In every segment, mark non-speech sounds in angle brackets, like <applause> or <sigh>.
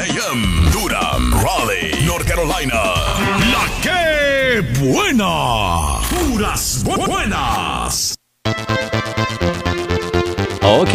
AM, Durham, Raleigh, North Carolina. La que buena. Puras bu- buenas. Ok,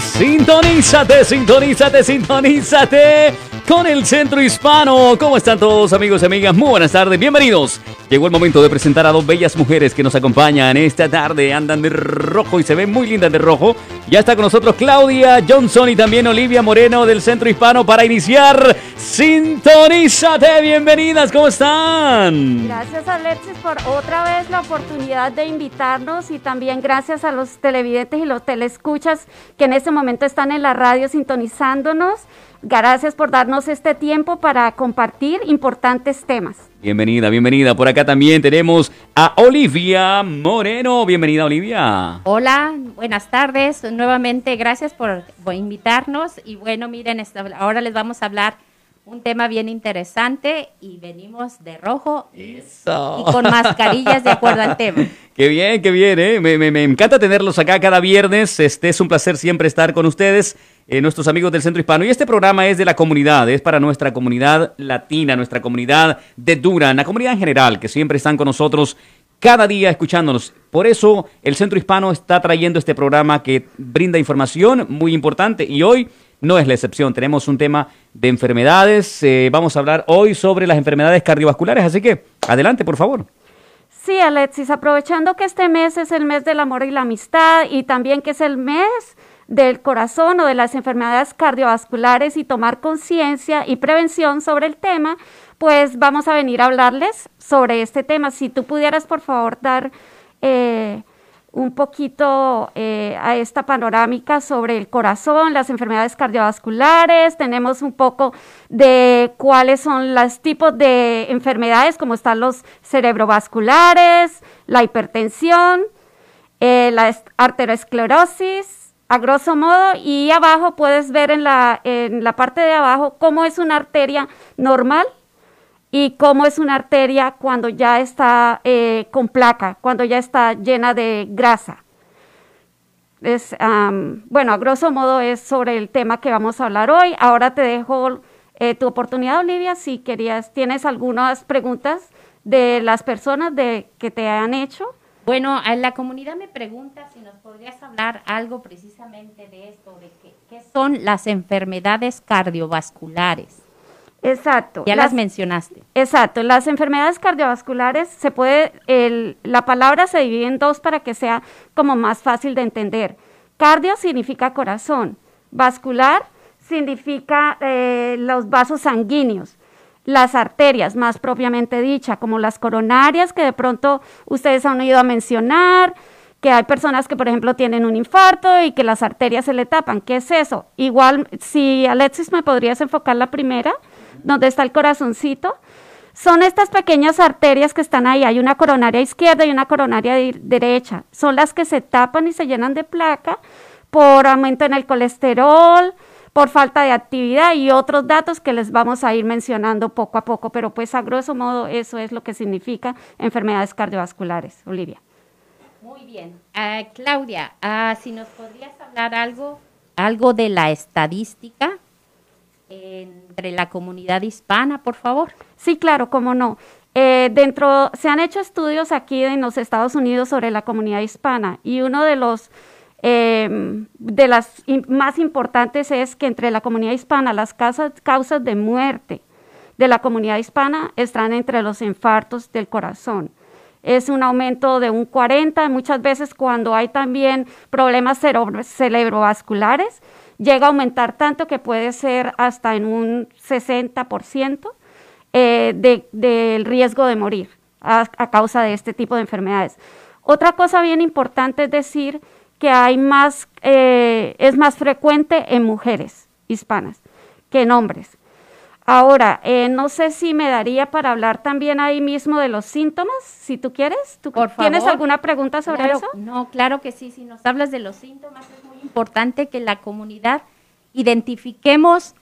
sintonízate, sintonízate, sintonízate con el Centro Hispano. ¿Cómo están todos amigos y amigas? Muy buenas tardes, bienvenidos. Llegó el momento de presentar a dos bellas mujeres que nos acompañan esta tarde. Andan de rojo y se ven muy lindas de rojo. Ya está con nosotros Claudia Johnson y también Olivia Moreno del Centro Hispano para iniciar Sintonízate. Bienvenidas, ¿cómo están? Gracias Alexis por otra vez la oportunidad de invitarnos y también gracias a los televidentes y los telescuchas que en este momento están en la radio sintonizándonos. Gracias por darnos este tiempo para compartir importantes temas. Bienvenida, bienvenida. Por acá también tenemos a Olivia Moreno. Bienvenida, Olivia. Hola, buenas tardes. Nuevamente, gracias por, invitarnos. Y bueno, miren, esta- ahora les vamos a hablar un tema bien interesante y venimos de rojo y, Eso. y con mascarillas de acuerdo al tema. <laughs> Qué bien, qué bien, ¿eh? Me, me- me encanta tenerlos acá cada viernes. Este es un placer siempre estar con ustedes, eh, nuestros amigos del Centro Hispano. Y este programa es de la comunidad, es para nuestra comunidad latina, nuestra comunidad de Duran, la comunidad en general, que siempre están con nosotros cada día escuchándonos. Por eso el Centro Hispano está trayendo este programa que brinda información muy importante y hoy no es la excepción. Tenemos un tema de enfermedades. eh, vamos a hablar hoy sobre las enfermedades cardiovasculares, así que adelante, por favor. Sí, Alexis, aprovechando que este mes es el mes del amor y la amistad y también que es el mes del corazón o de las enfermedades cardiovasculares y tomar conciencia y prevención sobre el tema, pues vamos a venir a hablarles sobre este tema. Si tú pudieras, por favor, dar eh, un poquito eh, a esta panorámica sobre el corazón, las enfermedades cardiovasculares, tenemos un poco de cuáles son los tipos de enfermedades, como están los cerebrovasculares, la hipertensión, eh, la arteriosclerosis, a grosso modo, y abajo puedes ver en la, en la parte de abajo cómo es una arteria normal y cómo es una arteria cuando ya está eh, con placa, cuando ya está llena de grasa. Es, am, bueno, a grosso modo es sobre el tema que vamos a hablar hoy. Ahora te dejo eh, tu oportunidad, Olivia, si querías, tienes algunas preguntas de las personas de, que te han hecho. Bueno, a la comunidad me pregunta si nos podrías hablar algo precisamente de esto, de qué, qué son las enfermedades cardiovasculares. Exacto. Ya las, mencionaste. Exacto, las enfermedades cardiovasculares se puede, el- la palabra se divide en dos para que sea como más fácil de entender. Cardio significa corazón, vascular significa eh, los vasos sanguíneos, las arterias más propiamente dicha, como las coronarias que de pronto ustedes han oído a mencionar, que hay personas que, por ejemplo, tienen un infarto y que las arterias se le tapan. ¿Qué es eso? Igual, si Alexis me podrías enfocar la primera, donde está el corazoncito, son estas pequeñas arterias que están ahí. Hay una coronaria izquierda y una coronaria derecha. Son las que se tapan y se llenan de placa por aumento en el colesterol, por falta de actividad y otros datos que les vamos a ir mencionando poco a poco. Pero pues a grosso modo eso es lo que significa enfermedades cardiovasculares. Olivia. Muy bien. Ah, Claudia, ah, si nos podrías hablar algo, algo de la estadística entre la comunidad hispana, por favor. Sí, claro, cómo no. Eh, dentro, se han hecho estudios aquí en los Estados Unidos sobre la comunidad hispana y uno de los eh, de las más importantes es que entre la comunidad hispana las causas, causas de muerte de la comunidad hispana están entre los infartos del corazón. Es un aumento de un 40, muchas veces cuando hay también problemas cerebro- cerebrovasculares, llega a aumentar tanto que puede ser hasta en un 60% eh, de- del riesgo de morir a, a causa de este tipo de enfermedades. Otra cosa bien importante es decir que hay más, eh, es más frecuente en mujeres hispanas que en hombres. Ahora, eh, no sé si me daría para hablar también ahí mismo de los síntomas, si tú quieres. ¿Tú Por ¿Tienes alguna pregunta sobre Claro, eso? No, claro que sí. Si nos hablas de los síntomas, es muy importante que la comunidad identifiquemos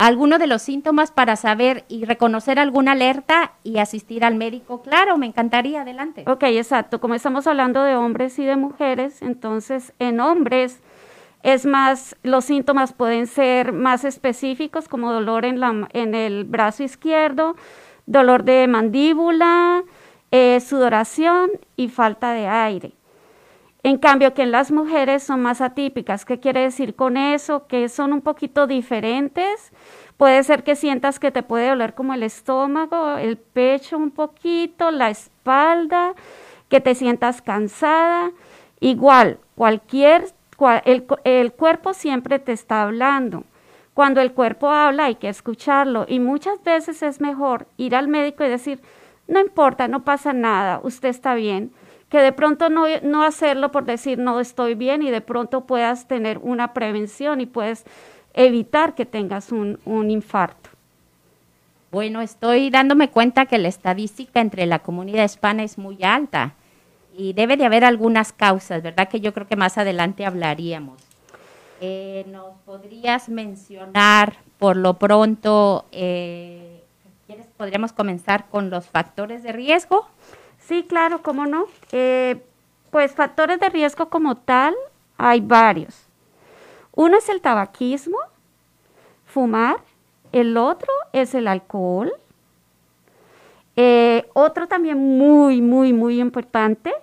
alguno de los síntomas para saber y reconocer alguna alerta y asistir al médico. Claro, me encantaría. Adelante. Ok, exacto. Como estamos hablando de hombres y de mujeres, entonces en hombres Es más, los síntomas pueden ser más específicos, como dolor en, la, en el brazo izquierdo, dolor de mandíbula, eh, sudoración y falta de aire. En cambio, que en las mujeres son más atípicas. ¿Qué quiere decir con eso? Que son un poquito diferentes. Puede ser que sientas que te puede doler como el estómago, el pecho un poquito, la espalda, que te sientas cansada. Igual, cualquier, el, el cuerpo siempre te está hablando. Cuando el cuerpo habla hay que escucharlo y muchas veces es mejor ir al médico y decir, no importa, no pasa nada, usted está bien que de pronto no, no hacerlo por decir no estoy bien y de pronto puedas tener una prevención y puedes evitar que tengas un, un infarto. Bueno, estoy dándome cuenta que la estadística entre la comunidad hispana es muy alta y debe de haber algunas causas, ¿verdad? Que yo creo que más adelante hablaríamos. Eh, ¿Nos podrías mencionar por lo pronto, eh, ¿quieres, podríamos comenzar con los factores de riesgo? Sí, claro, cómo no. Eh, pues factores de riesgo como tal hay varios. Uno es el tabaquismo, fumar, el otro es el alcohol. Eh, otro también muy, muy, muy importante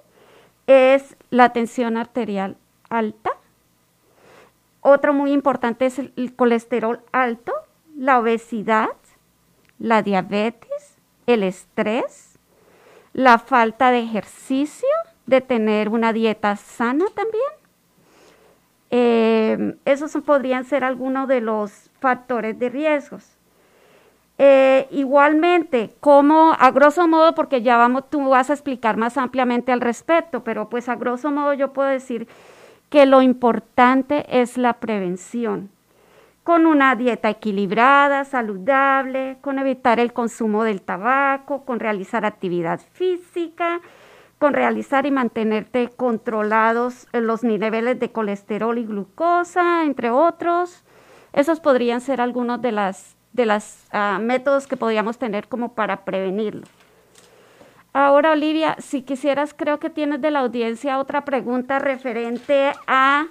es la tensión arterial alta. Otro muy importante es el colesterol alto, la obesidad, la diabetes, el estrés, la falta de ejercicio, de tener una dieta sana también. Eh, esos podrían ser algunos de los factores de riesgos. Eh, igualmente, como a grosso modo, porque ya vamos, tú vas a explicar más ampliamente al respecto, pero pues a grosso modo yo puedo decir que lo importante es la prevención con una dieta equilibrada, saludable, con evitar el consumo del tabaco, con realizar actividad física, con realizar y mantenerte controlados los niveles de colesterol y glucosa, entre otros. Esos podrían ser algunos de los de las, ah, métodos que podríamos tener como para prevenirlo. Ahora, Olivia, si quisieras, creo que tienes de la audiencia otra pregunta referente a,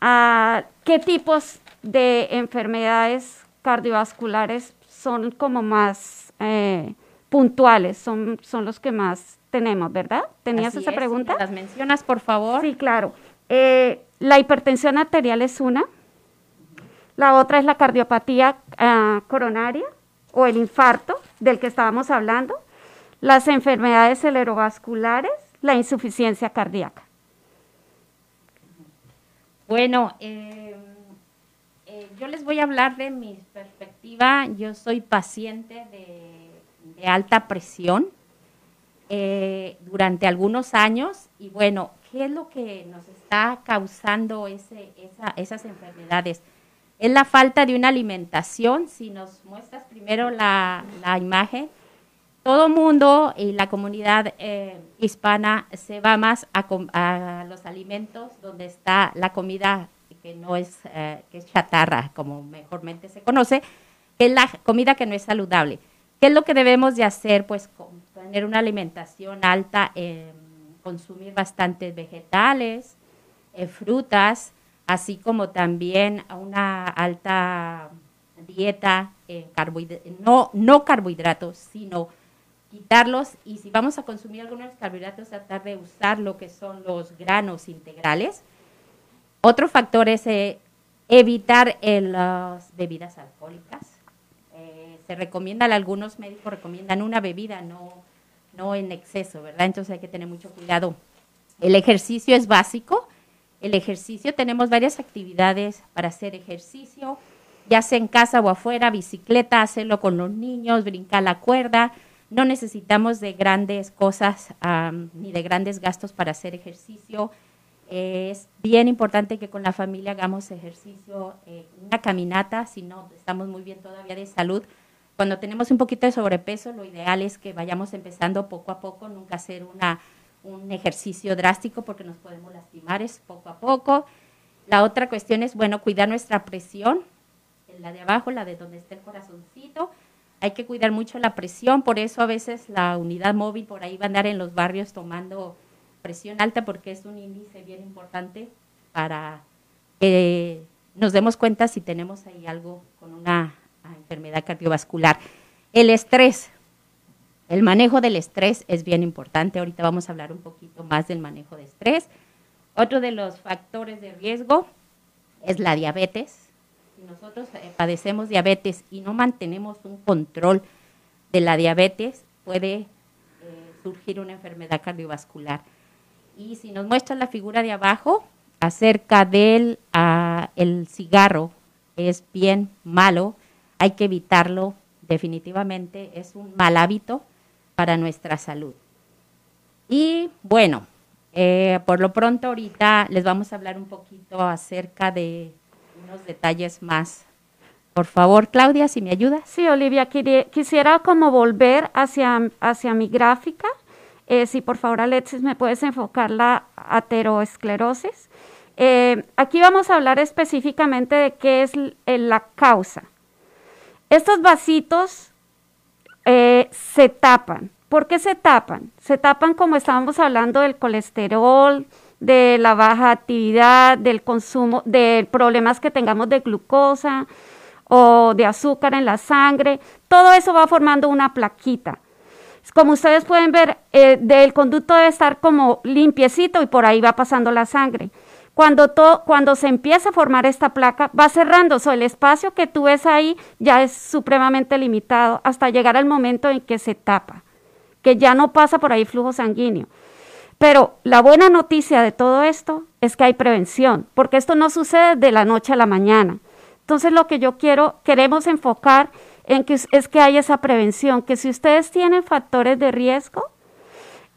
a qué tipos de enfermedades cardiovasculares son como más eh, puntuales, son, son los que más tenemos, ¿verdad? ¿Tenías esa pregunta? ¿Las mencionas, por favor? Sí, claro. Eh, la hipertensión arterial es una. La otra es la cardiopatía ah, coronaria o el infarto del que estábamos hablando. Las enfermedades cerebrovasculares, la insuficiencia cardíaca. Bueno, eh, yo les voy a hablar de mi perspectiva. Yo soy paciente de, alta presión eh, durante algunos años y bueno, ¿qué es lo que nos está causando esas enfermedades? Es la falta de una alimentación. Si nos muestras primero la, imagen, todo mundo y la comunidad eh, hispana se va más a, a, los alimentos donde está la comida que no es, eh, que es chatarra, como mejormente se conoce, que es la comida que no es saludable. ¿Qué es lo que debemos de hacer? Pues tener una alimentación alta, consumir bastantes vegetales, eh, frutas, así como también una alta dieta, eh, no, no carbohidratos, sino quitarlos y si vamos a consumir algunos carbohidratos, tratar de usar lo que son los granos integrales, otro factor es eh, evitar las bebidas alcohólicas. Eh, se recomienda, algunos médicos recomiendan una bebida, no, no en exceso, ¿verdad? Entonces hay que tener mucho cuidado. El ejercicio es básico. El ejercicio, tenemos varias actividades para hacer ejercicio, ya sea en casa o afuera, bicicleta, hacerlo con los niños, brincar la cuerda. No necesitamos de grandes cosas ni de grandes gastos para hacer ejercicio es bien importante que con la familia hagamos ejercicio, eh, una caminata, si no estamos muy bien todavía de salud. Cuando tenemos un poquito de sobrepeso, lo ideal es que vayamos empezando poco a poco, nunca hacer una, un ejercicio drástico porque nos podemos lastimar, es poco a poco. La otra cuestión es, bueno, cuidar nuestra presión, la de abajo, la de donde está el corazoncito. Hay que cuidar mucho la presión, por eso a veces la unidad móvil por ahí va a andar en los barrios tomando presión alta porque es un índice bien importante para que nos demos cuenta si tenemos ahí algo con una enfermedad cardiovascular. El estrés, el manejo del estrés es bien importante. Ahorita vamos a hablar un poquito más del manejo de estrés. Otro de los factores de riesgo es la diabetes. Si nosotros eh, padecemos diabetes y no mantenemos un control de la diabetes, puede eh, surgir una enfermedad cardiovascular. Y si nos muestra la figura de abajo, acerca del ah, el cigarro, es bien malo, hay que evitarlo definitivamente, es un mal hábito para nuestra salud. Y bueno, eh, por lo pronto ahorita les vamos a hablar un poquito acerca de unos detalles más. Por favor, Claudia, si me ayudas. Sí, Olivia, quisiera como volver hacia, hacia mi gráfica. Eh, si por favor, Alexis, me puedes enfocar la ateroesclerosis. Eh, aquí vamos a hablar específicamente de qué es la causa. Estos vasitos se tapan ¿Por qué se tapan? Se tapan como estábamos hablando del colesterol, de la baja actividad, del consumo, de problemas que tengamos de glucosa o de azúcar en la sangre. Todo eso va formando una plaquita. Como ustedes pueden ver, eh, el conducto debe estar como limpiecito y por ahí va pasando la sangre. Cuando, cuando se empieza a formar esta placa, va cerrando, o el espacio que tú ves ahí ya es supremamente limitado hasta llegar al momento en que se tapa que ya no pasa por ahí flujo sanguíneo. Pero la buena noticia de todo esto es que hay prevención, porque esto no sucede de la noche a la mañana. Entonces lo que yo quiero, queremos enfocar en que es que hay esa prevención, que si ustedes tienen factores de riesgo,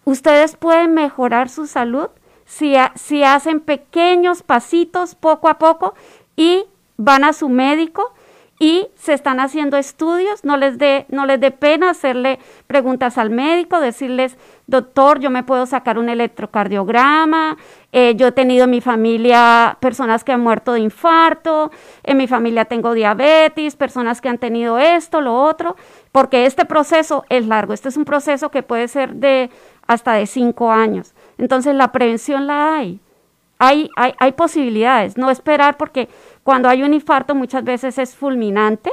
ustedes pueden mejorar su salud si, si hacen pequeños pasitos poco a poco y van a su médico y se están haciendo estudios, no les dé no les dé pena hacerle preguntas al médico, decirles, doctor, yo me puedo sacar un electrocardiograma, eh, yo he tenido en mi familia personas que han muerto de infarto, en mi familia tengo diabetes, personas que han tenido esto, lo otro, porque este proceso es largo, este es un proceso que puede ser de hasta de cinco años. Entonces la prevención la hay. Hay, hay, hay posibilidades, no esperar porque cuando hay un infarto muchas veces es fulminante,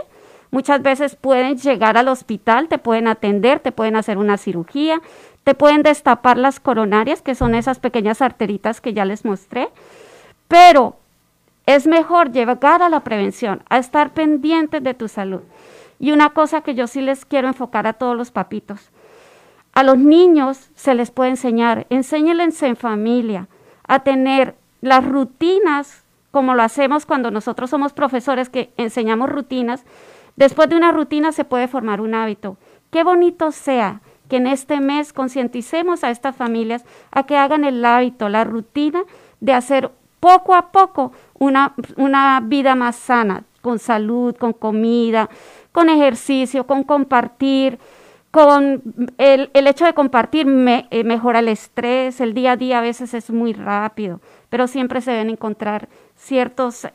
muchas veces pueden llegar al hospital, te pueden atender, te pueden hacer una cirugía, te pueden destapar las coronarias, que son esas pequeñas arteritas que ya les mostré, pero es mejor llegar a la prevención, a estar pendientes de tu salud. Y una cosa que yo sí les quiero enfocar a todos los papitos, a los niños se les puede enseñar, enséñeles en familia a tener las rutinas como lo hacemos cuando nosotros somos profesores que enseñamos rutinas, después de una rutina se puede formar un hábito. Qué bonito sea que en este mes concienticemos a estas familias a que hagan el hábito, la rutina de hacer poco a poco una, una vida más sana, con salud, con comida, con ejercicio, con compartir, con el, el hecho de compartir eh, mejora el estrés, el día a día a veces es muy rápido, pero siempre se deben encontrar ciertos,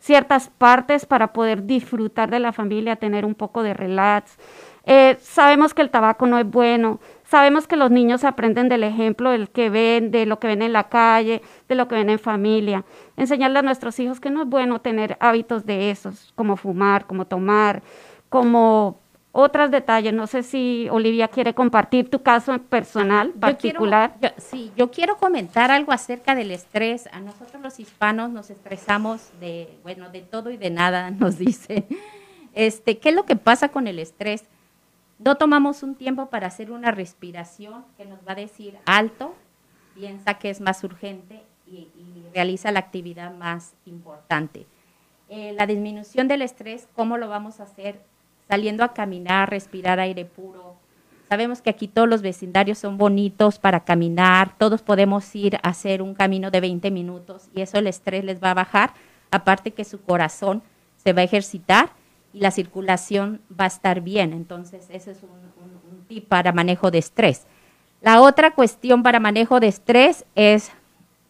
ciertas partes para poder disfrutar de la familia, tener un poco de relax. Eh, sabemos que el tabaco no es bueno, sabemos que los niños aprenden del ejemplo del que ven, de lo que ven en la calle, de lo que ven en familia. Enseñarle a nuestros hijos que no es bueno tener hábitos de esos, como fumar, como tomar, como otros detalles. No sé si Olivia quiere compartir tu caso personal particular. sí, yo quiero comentar algo acerca del estrés. A nosotros los hispanos nos estresamos de, bueno, de todo y de nada, <laughs> nos dice. Este, ¿qué es lo que pasa con el estrés? No tomamos un tiempo para hacer una respiración que nos va a decir alto, piensa que es más urgente y, realiza la actividad más importante. Eh, la disminución del estrés, ¿cómo lo vamos a hacer? saliendo a caminar, respirar aire puro. Sabemos que aquí todos los vecindarios son bonitos para caminar, todos podemos ir a hacer un camino de 20 minutos y eso el estrés les va a bajar, aparte que su corazón se va a ejercitar y la circulación va a estar bien. Entonces, ese es un, tip para manejo de estrés. La otra cuestión para manejo de estrés es,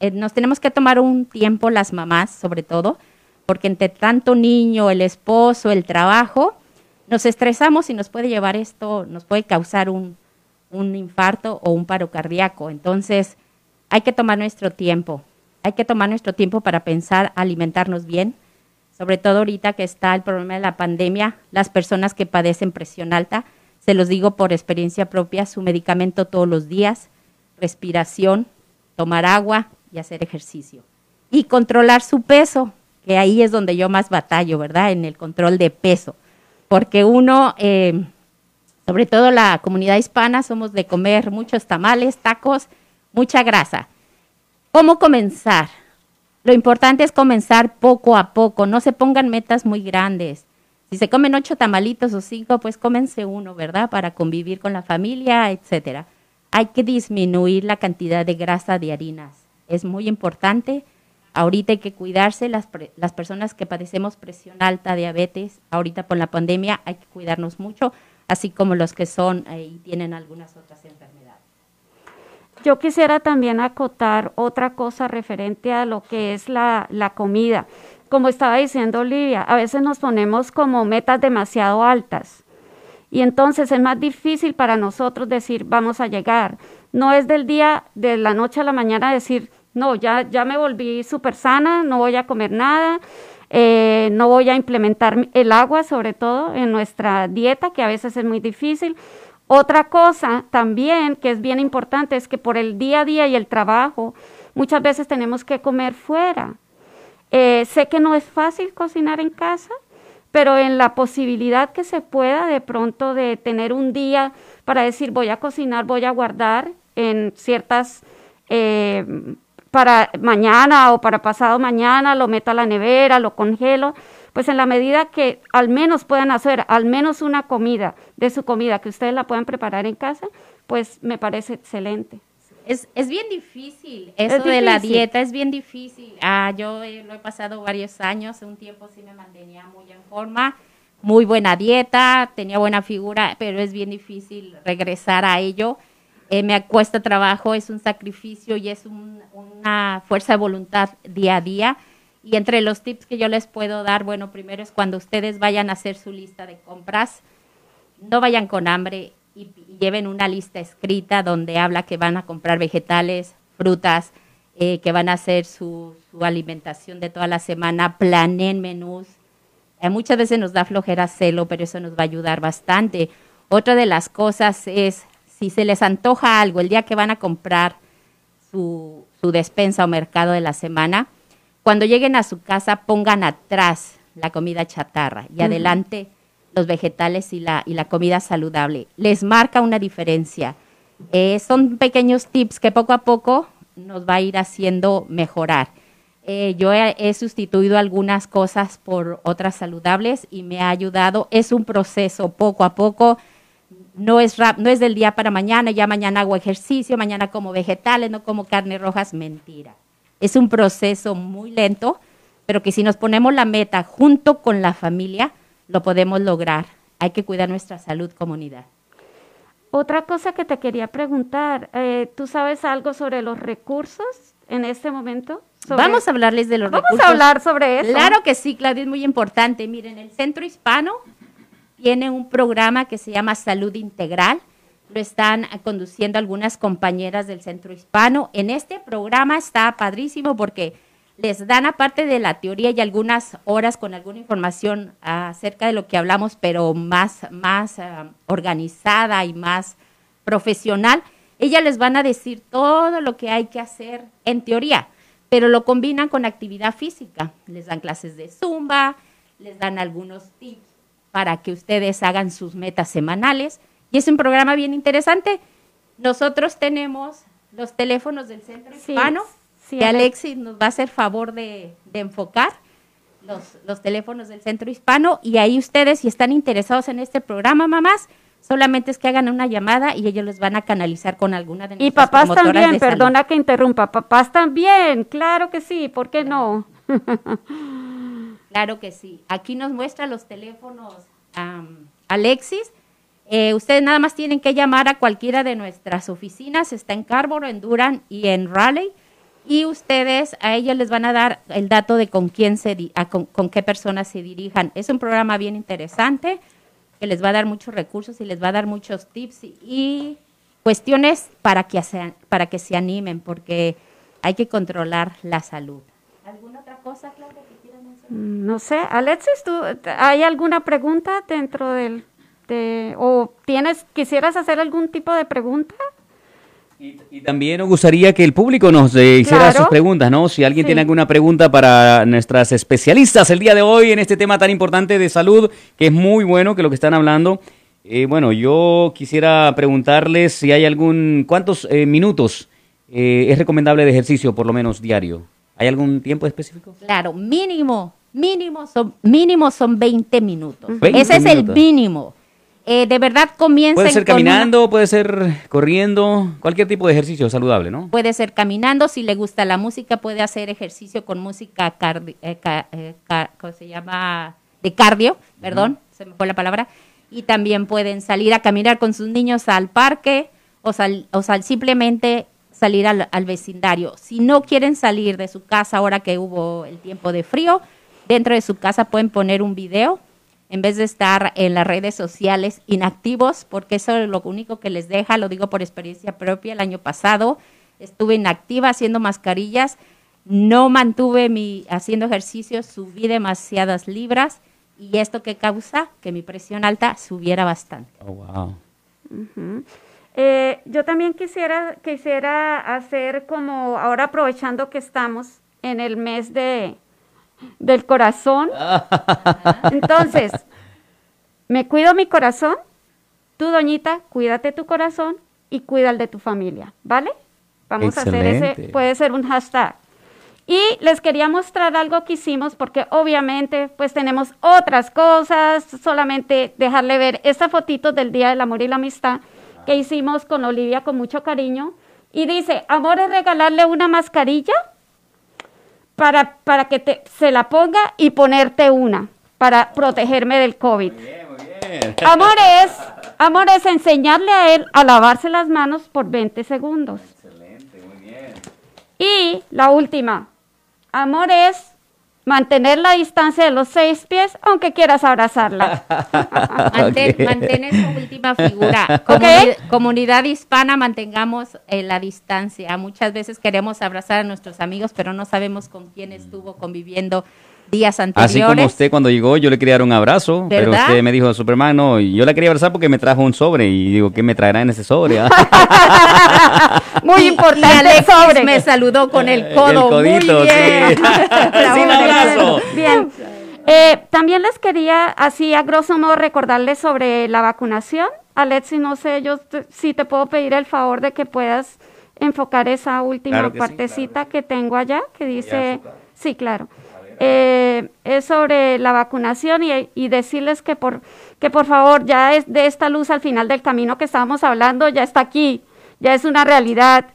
eh, nos tenemos que tomar un tiempo las mamás, sobre todo, porque entre tanto niño, el esposo, el trabajo, nos estresamos y nos puede llevar esto, nos puede causar un, infarto o un paro cardíaco. Entonces, hay que tomar nuestro tiempo. hay que tomar nuestro tiempo para pensar, alimentarnos bien, sobre todo ahorita que está el problema de la pandemia, las personas que padecen presión alta, se los digo por experiencia propia, su medicamento todos los días, respiración, tomar agua y hacer ejercicio. Y controlar su peso, que ahí es donde yo más batallo, ¿verdad? En el control de peso. Porque uno, eh, sobre todo la comunidad hispana, somos de comer muchos tamales, tacos, mucha grasa. ¿Cómo comenzar? Lo importante es comenzar poco a poco, no se pongan metas muy grandes. Si se comen ocho tamalitos o cinco, pues cómense uno, ¿verdad? Para convivir con la familia, etcétera. Hay que disminuir la cantidad de grasa de harinas. Es muy importante. Ahorita hay que cuidarse, las, las personas que padecemos presión alta, diabetes, ahorita con la pandemia hay que cuidarnos mucho, así como los que son eh, y tienen algunas otras enfermedades. Yo quisiera también acotar otra cosa referente a lo que es la, la comida. Como estaba diciendo Olivia, a veces nos ponemos como metas demasiado altas y entonces es más difícil para nosotros decir vamos a llegar. No es del día, de la noche a la mañana decir, no, ya, ya me volví súper sana, no voy a comer nada, eh, no voy a implementar el agua sobre todo en nuestra dieta, que a veces es muy difícil. Otra cosa también que es bien importante es que por el día a día y el trabajo, muchas veces tenemos que comer fuera. Eh, sé que no es fácil cocinar en casa, pero en la posibilidad que se pueda de pronto de tener un día para decir voy a cocinar, voy a guardar en ciertas, eh, para mañana o para pasado mañana, lo meto a la nevera, lo congelo, pues en la medida que al menos puedan hacer al menos una comida de su comida que ustedes la puedan preparar en casa, pues me parece excelente. Es, es bien difícil, eso de la dieta es bien difícil. Ah, yo lo he pasado varios años, un tiempo sí me mantenía muy en forma, muy buena dieta, tenía buena figura, pero es bien difícil regresar a ello. Eh, me cuesta trabajo, es un sacrificio y es una fuerza de voluntad día a día. Y entre los tips que yo les puedo dar, bueno, primero es cuando ustedes vayan a hacer su lista de compras, no vayan con hambre y, lleven una lista escrita donde habla que van a comprar vegetales, frutas, eh, que van a hacer su, alimentación de toda la semana, planeen menús. Eh, muchas veces nos da flojera celo, pero eso nos va a ayudar bastante. Otra de las cosas es, si se les antoja algo el día que van a comprar su, su despensa o mercado de la semana, cuando lleguen a su casa pongan atrás la comida chatarra y adelante los vegetales y la, y la comida saludable. Les marca una diferencia. Eh, son pequeños tips que poco a poco nos va a ir haciendo mejorar. Eh, yo he, sustituido algunas cosas por otras saludables y me ha ayudado. Es un proceso poco a poco. No es, no es del día para mañana, ya mañana hago ejercicio, mañana como vegetales, no como carne rojas, mentira. Es un proceso muy lento, pero que si nos ponemos la meta junto con la familia, lo podemos lograr. Hay que cuidar nuestra salud comunidad. Otra cosa que te quería preguntar, eh, ¿tú sabes algo sobre los recursos en este momento? Vamos a hablarles de los recursos. Vamos a hablar sobre eso. Claro que sí, Claudia, es muy importante. Miren, el Centro Hispano tiene un programa que se llama Salud Integral lo están conduciendo algunas compañeras del Centro Hispano. En este programa está padrísimo porque les dan aparte de la teoría y algunas horas con alguna información acerca de lo que hablamos, pero más, más ah, organizada y más profesional. Ellas les van a decir todo lo que hay que hacer en teoría, pero lo combinan con actividad física. Les dan clases de zumba, les dan algunos tips para que ustedes hagan sus metas semanales y es un programa bien interesante. Nosotros tenemos los teléfonos del Centro Hispano, que Alexis nos va a hacer favor de, enfocar los, los, teléfonos del Centro Hispano y ahí ustedes, si están interesados en este programa, mamás, solamente es que hagan una llamada y ellos les van a canalizar con alguna de nuestras Y papás también, perdona que interrumpa, papás también, claro que sí, ¿por qué no? claro que sí. Aquí nos muestra los teléfonos Alexis eh, ustedes nada más tienen que llamar a cualquiera de nuestras oficinas, está en Carboro, en Durán y en Raleigh, y ustedes a ellos les van a dar el dato de con quién se, con, qué personas se dirijan. Es un programa bien interesante que les va a dar muchos recursos y les va a dar muchos tips y, cuestiones para que, para que se animen, porque hay que controlar la salud. ¿Alguna otra cosa, Claudia, que? Mm, No sé, Alexis, ¿tú, ¿hay alguna pregunta dentro del, de, o tienes, quisieras hacer algún tipo de pregunta? Y, y también nos gustaría que el público nos eh, hiciera Claro. sus preguntas, ¿no? Si alguien Sí. tiene alguna pregunta para nuestras especialistas el día de hoy en este tema tan importante de salud, que es muy bueno que lo que están hablando. Eh, bueno, yo quisiera preguntarles si hay algún, ¿cuántos eh, minutos eh, es recomendable de ejercicio, por lo menos diario? ¿Hay algún tiempo específico? Claro, mínimo, mínimo son, mínimo son 20 minutos. 20 Ese es el minutos. mínimo. Eh, de verdad comiencen Puede ser una- caminando, puede ser corriendo, cualquier tipo de ejercicio saludable, ¿no? Puede ser caminando, si le gusta la música, puede hacer ejercicio con música cardi- eh, ca- eh, ca- ¿cómo se llama? De cardio, perdón, se me fue la palabra. Y también pueden salir a caminar con sus niños al parque o, sal- o sal- simplemente salir al, al vecindario. Si no quieren salir de su casa ahora que hubo el tiempo de frío, dentro de su casa pueden poner un video en vez de estar en las redes sociales inactivos, porque eso es lo único que les deja, lo digo por experiencia propia, el año pasado estuve inactiva haciendo mascarillas, no mantuve mi haciendo ejercicio, subí demasiadas libras y esto que causa que mi presión alta subiera bastante. Oh, wow. Eh, yo también quisiera, quisiera hacer como, ahora aprovechando que estamos en el mes de, del corazón, <laughs> entonces, me cuido mi corazón, tú, doñita, cuídate tu corazón y cuida el de tu familia, ¿vale? Vamos a hacer ese, puede ser un hashtag. Y les quería mostrar algo que hicimos porque obviamente pues tenemos otras cosas, solamente dejarle ver esta fotito del Día del Amor y la Amistad que hicimos con Olivia con mucho cariño. Y dice, amor es regalarle una mascarilla para, para que te, se la ponga y ponerte una para protegerme del COVID. <laughs> Amor es, amor es enseñarle a él a lavarse las manos por 20 segundos. Y la última, amor es mantener la distancia de los seis pies, aunque quieras abrazarla. <laughs> Mantén, Ok. mantén esa última figura. <laughs> Ok. Comuni- Comunidad hispana, mantengamos eh, la distancia. Muchas veces queremos abrazar a nuestros amigos, pero no sabemos con quién estuvo conviviendo días anteriores. Así como usted cuando llegó, yo le quería dar un abrazo, pero usted me dijo, Superman, no, y yo la quería abrazar porque me trajo un sobre, y digo, ¿qué me traerá en ese sobre? <laughs> ah? Muy Y importante el Alexis sobre. me saludó con el El codo. codito, Muy bien. <laughs> sí. Bravo, Sí, abrazo. Bien. Eh, también les quería, así a grosso modo, recordarles sobre la vacunación. Alexi, no sé, yo te- si te puedo pedir el favor de que puedas enfocar esa última Claro que sí, partecita que tengo allá, que dice, sí, claro. Eh, es sobre la vacunación y, decirles que por, que por favor ya es de esta luz al final del camino que estábamos hablando, ya está aquí, ya es una realidad.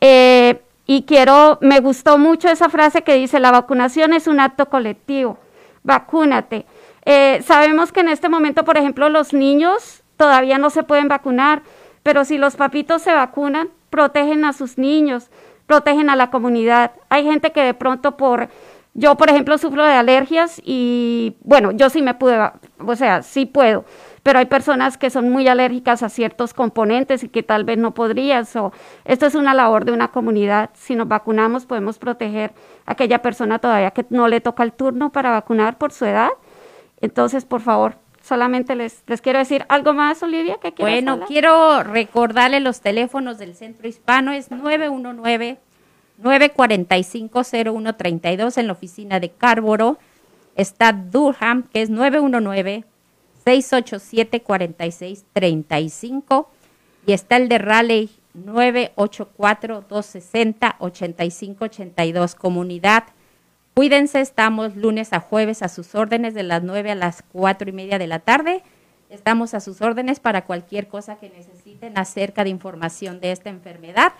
Eh, y quiero, me gustó mucho esa frase que dice, la vacunación es un acto colectivo, vacúnate. Eh, sabemos que en este momento, por ejemplo, los niños todavía no se pueden vacunar, pero si los papitos se vacunan, protegen a sus niños, protegen a la comunidad. Hay gente que de pronto por, yo por ejemplo sufro de alergias y bueno, yo sí me pude, o sea, sí puedo, pero hay personas que son muy alérgicas a ciertos componentes y que tal vez no podrían. So, esto es una labor de una comunidad. Si nos vacunamos podemos proteger a aquella persona todavía que no le toca el turno para vacunar por su edad. Entonces, por favor, solamente les, les quiero decir algo más, Olivia, que Bueno, hablar? quiero recordarle los teléfonos del Centro Hispano, es 919-945-0132 en la oficina de Cárboro. Está Durham, que es 919-687-4635. Y está el de Raleigh, 984-260-8582. Comunidad, cuídense, estamos lunes a jueves a sus órdenes de las 9 a las 4 y media de la tarde. Estamos a sus órdenes para cualquier cosa que necesiten acerca de información de esta enfermedad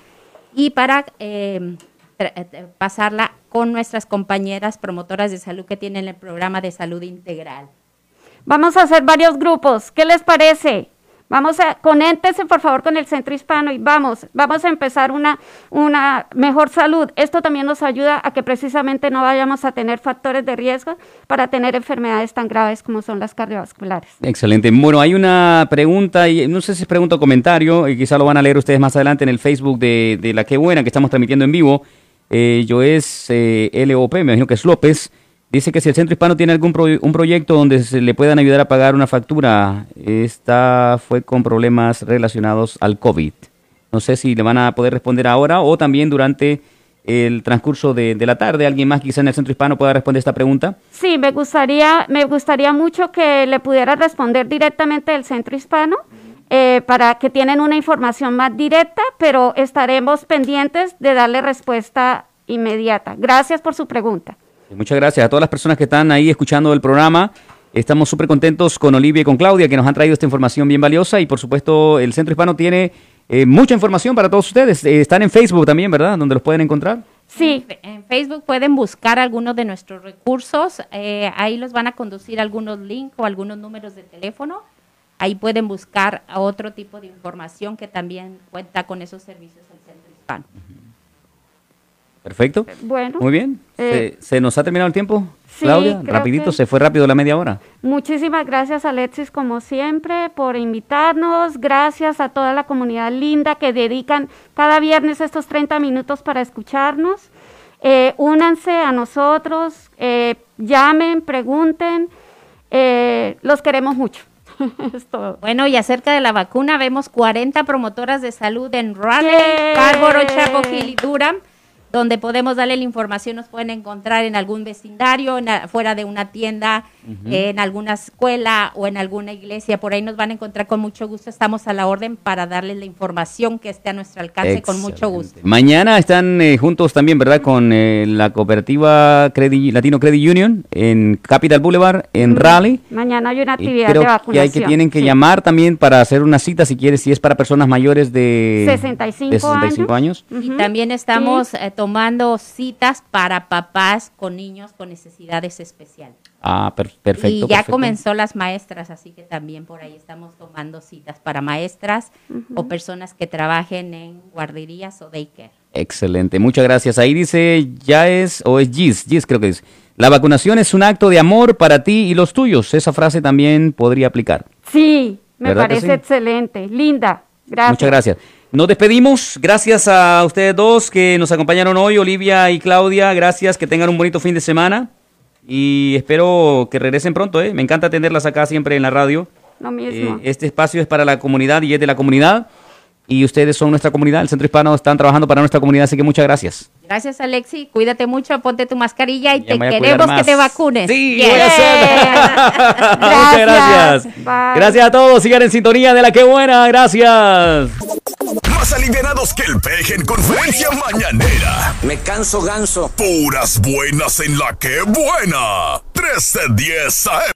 y para eh, tra- eh, pasarla con nuestras compañeras promotoras de salud que tienen el programa de salud integral. Vamos a hacer varios grupos. ¿Qué les parece? Vamos a, conéntense por favor con el Centro Hispano y vamos, vamos a empezar una, una mejor salud. Esto también nos ayuda a que precisamente no vayamos a tener factores de riesgo para tener enfermedades tan graves como son las cardiovasculares. Excelente. Bueno, hay una pregunta, y no sé si es pregunta o comentario, y quizá lo van a leer ustedes más adelante en el Facebook de, de La Qué Buena, que estamos transmitiendo en vivo. eh, Joes eh, LOP, me imagino que es López, dice que si el Centro Hispano tiene algún pro- un proyecto donde se le puedan ayudar a pagar una factura, esta fue con problemas relacionados al COVID. No sé si le van a poder responder ahora o también durante el transcurso de, de la tarde. ¿Alguien más quizá en el Centro Hispano pueda responder esta pregunta? Sí, me gustaría, me gustaría mucho que le pudiera responder directamente del Centro Hispano eh, para que tienen una información más directa, pero estaremos pendientes de darle respuesta inmediata. Gracias por su pregunta. Muchas gracias a todas las personas que están ahí escuchando el programa. Estamos súper contentos con Olivia y con Claudia que nos han traído esta información bien valiosa y por supuesto el Centro Hispano tiene eh, mucha información para todos ustedes. Eh, están en Facebook también, ¿verdad? Donde los pueden encontrar. Sí, En Facebook pueden buscar algunos de nuestros recursos. eh, ahí los van a conducir algunos links o algunos números de teléfono. Ahí pueden buscar otro tipo de información que también cuenta con esos servicios el Centro Hispano. Perfecto. bueno. Muy bien. Eh, ¿Se, se nos ha terminado el tiempo? sí, Claudia, rapidito, que- se fue rápido la media hora. Muchísimas gracias Alexis como siempre por invitarnos, gracias a toda la comunidad linda que dedican cada viernes estos 30 minutos para escucharnos. Eh, únanse a nosotros, eh, llamen, pregunten, eh, los queremos mucho. <laughs> es todo. Bueno, y acerca de la vacuna, vemos 40 promotoras de salud en Raleigh. Carboro, Chapo Hill y Durham, donde podemos darle la información, nos pueden encontrar en algún vecindario, en la- fuera de una tienda, en alguna escuela o en alguna iglesia, por ahí nos van a encontrar con mucho gusto, estamos a la orden para darles la información que esté a nuestro alcance con mucho gusto. Mañana están eh, juntos también, ¿verdad? Con eh, la cooperativa Credit- Latino Credit Union en Capital Boulevard, en Raleigh. Mañana hay una actividad creo de vacunación. que hay que tienen que sí. llamar también para hacer una cita si quieres, si es para personas mayores de 65 de 65 años. Y Ujú, también estamos eh, tomando citas para papás con niños con necesidades especiales. Ah, per- perfecto. y ya perfecto. comenzó las maestras, así que también por ahí estamos tomando citas para maestras o personas que trabajen en guarderías o daycare. Excelente, muchas gracias. Ahí dice, ya es, o es Gis, Gis creo que dice. La vacunación es un acto de amor para ti y los tuyos. Esa frase también podría aplicar. Sí, me ¿Verdad que parece sí? excelente, linda. Gracias. Muchas gracias. Nos despedimos. Gracias a ustedes dos que nos acompañaron hoy, Olivia y Claudia. Gracias, que tengan un bonito fin de semana. Y espero que regresen pronto. ¿eh? Me encanta atenderlas acá siempre en la radio. Lo mismo. Eh, este espacio es para la comunidad y es de la comunidad. Y ustedes son nuestra comunidad. El Centro Hispano están trabajando para nuestra comunidad, así que muchas gracias. Gracias, Alexi. Cuídate mucho, ponte tu mascarilla y Ya te a queremos que te vacunes. Sí, Yes. voy a hacer. <laughs> Muchas gracias. Bye. Gracias a todos. Sigan en sintonía de la que buena. Gracias. Más alivianados que el peje en conferencia mañanera. Me canso ganso. Puras buenas en la que buena. 1310 AM.